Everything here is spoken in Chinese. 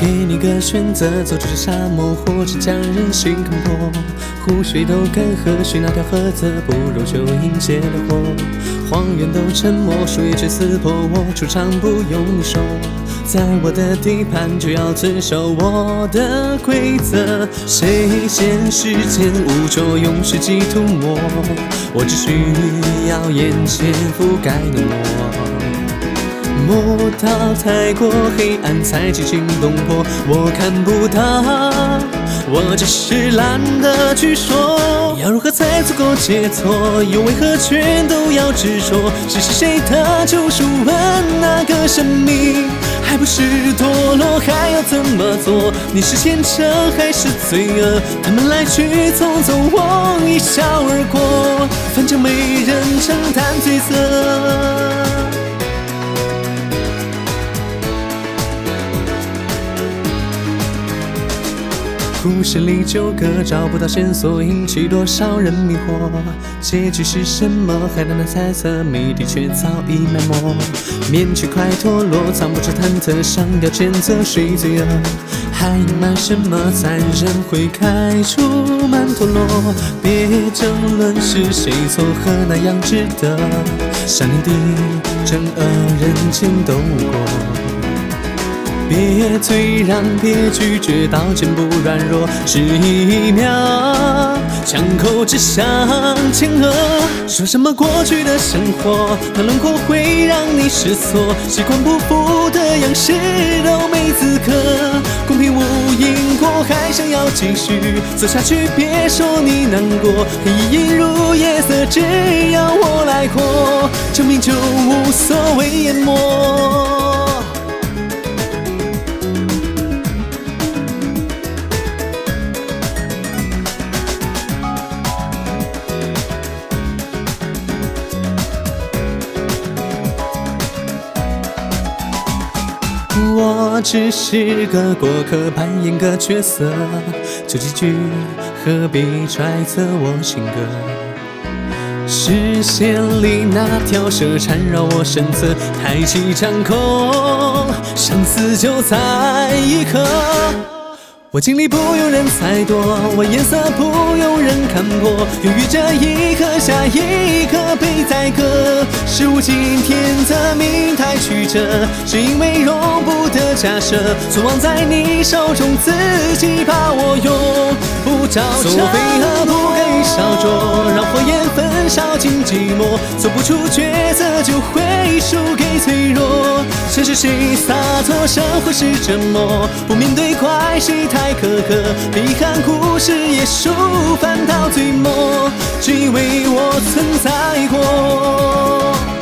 给你个选择，走出这沙漠，或者将人心看破。湖水都干涸，许那条河子不如就迎接烈火。荒原都沉默，树叶却撕破我出场不用你说，在我的地盘就要遵守我的规则。谁先时间污浊，用世纪涂抹，我只需要眼前覆盖的墨。摸到太过黑暗才惊心动魄，我看不到，我只是懒得去说。要如何才足够解脱？又为何全都要执着？谁是谁的救赎？问那个神秘，还不是堕落？还要怎么做？你是虔诚还是罪恶？他们来去匆匆，我一笑而过，反正没人承担罪责。故事里纠葛，找不到线索，引起多少人迷惑？结局是什么？还难猜测，谜底却早已埋没。面具快脱落，藏不住忐忑，想要谴责谁罪恶？还隐瞒什么？残忍会开出曼陀罗。别争论是谁错，和那样值得？善念的正恶人间都过。别退让，别拒绝，刀剑不软弱，是一秒，枪口指向前额。说什么过去的生活，那轮廓会让你失措，习惯不服的样式都没资格。公平无因果，还想要继续走下去？别说你难过，黑夜如夜色，只要我来过，证明就无所谓淹没。我只是个过客，扮演个角色，就几句，何必揣测我性格？视线里那条蛇缠绕我身侧，抬起掌控，生死就在一刻。我经历不用人猜度，我颜色不用人看破，犹豫这一刻，下一刻被宰割，是无尽天择命太曲折，是因为容不得假设，存亡在你手中，自己把握永不着尘。做飞蛾不甘于烧灼，让火焰焚烧尽寂寞，做不出抉择就会输给脆弱。谁是谁洒脱，生活是折磨，不面对怪谁太。苛刻，遗憾故事也书翻到最末，只因为我存在过。